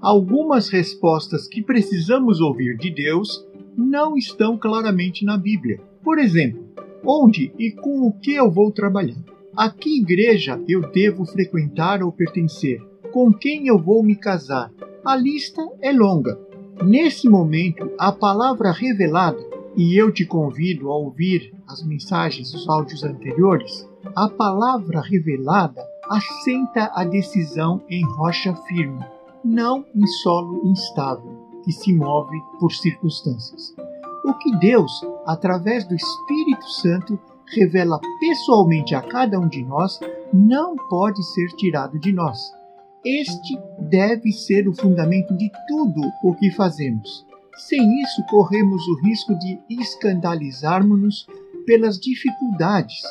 Algumas respostas que precisamos ouvir de Deus não estão claramente na Bíblia. Por exemplo, onde e com o que eu vou trabalhar? A que igreja eu devo frequentar ou pertencer? Com quem eu vou me casar? A lista é longa. Nesse momento, a palavra revelada, e eu te convido a ouvir as mensagens, os áudios anteriores, a palavra revelada assenta a decisão em rocha firme, não em solo instável, que se move por circunstâncias. O que Deus, através do Espírito Santo, revela pessoalmente a cada um de nós, não pode ser tirado de nós. Este deve ser o fundamento de tudo o que fazemos. Sem isso, corremos o risco de escandalizarmos-nos pelas dificuldades.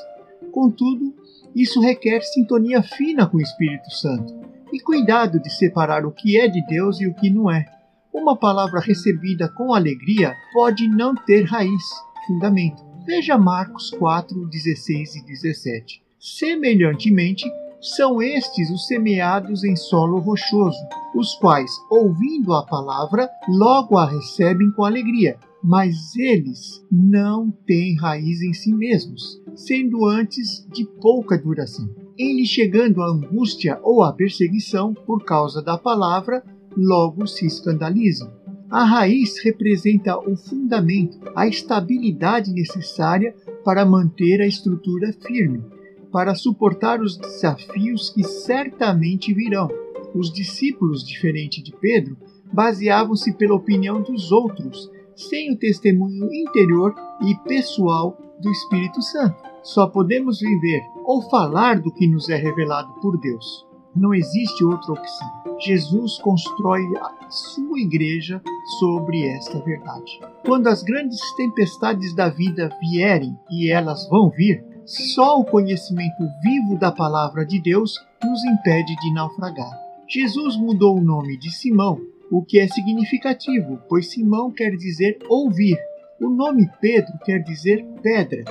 Contudo, isso requer sintonia fina com o Espírito Santo e cuidado de separar o que é de Deus e o que não é. Uma palavra recebida com alegria pode não ter raiz, fundamento. Veja Marcos 4, 16 e 17. Semelhantemente, são estes os semeados em solo rochoso, os quais, ouvindo a palavra, logo a recebem com alegria, mas eles não têm raiz em si mesmos, sendo antes de pouca duração. Em lhe chegando a angústia ou a perseguição por causa da palavra, logo se escandalizam. A raiz representa o fundamento, a estabilidade necessária para manter a estrutura firme, para suportar os desafios que certamente virão. Os discípulos, diferente de Pedro, baseavam-se pela opinião dos outros sem o testemunho interior e pessoal do Espírito Santo. Só podemos viver ou falar do que nos é revelado por Deus. Não existe outra opção. Jesus constrói a sua igreja sobre esta verdade. Quando as grandes tempestades da vida vierem, e elas vão vir, só o conhecimento vivo da palavra de Deus nos impede de naufragar. Jesus mudou o nome de Simão o que é significativo, pois Simão quer dizer ouvir. O nome Pedro quer dizer pedra.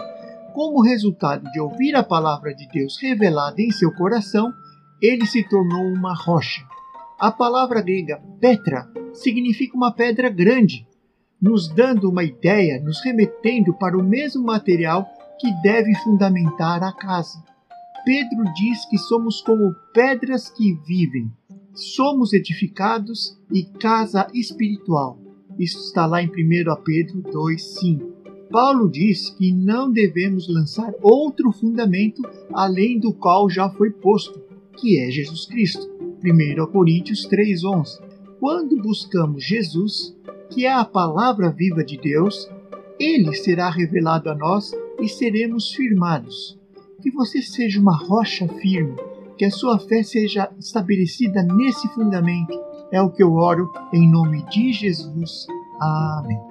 Como resultado de ouvir a palavra de Deus revelada em seu coração, ele se tornou uma rocha. A palavra grega Petra significa uma pedra grande, nos dando uma ideia, nos remetendo para o mesmo material que deve fundamentar a casa. Pedro diz que somos como pedras que vivem, somos edificados e casa espiritual. Isso está lá em 1 Pedro 2,5. Paulo diz que não devemos lançar outro fundamento além do qual já foi posto, que é Jesus Cristo. 1 Coríntios 3,11. Quando buscamos Jesus, que é a palavra viva de Deus, ele será revelado a nós e seremos firmados. Que você seja uma rocha firme que a sua fé seja estabelecida nesse fundamento. É o que eu oro em nome de Jesus. Amém.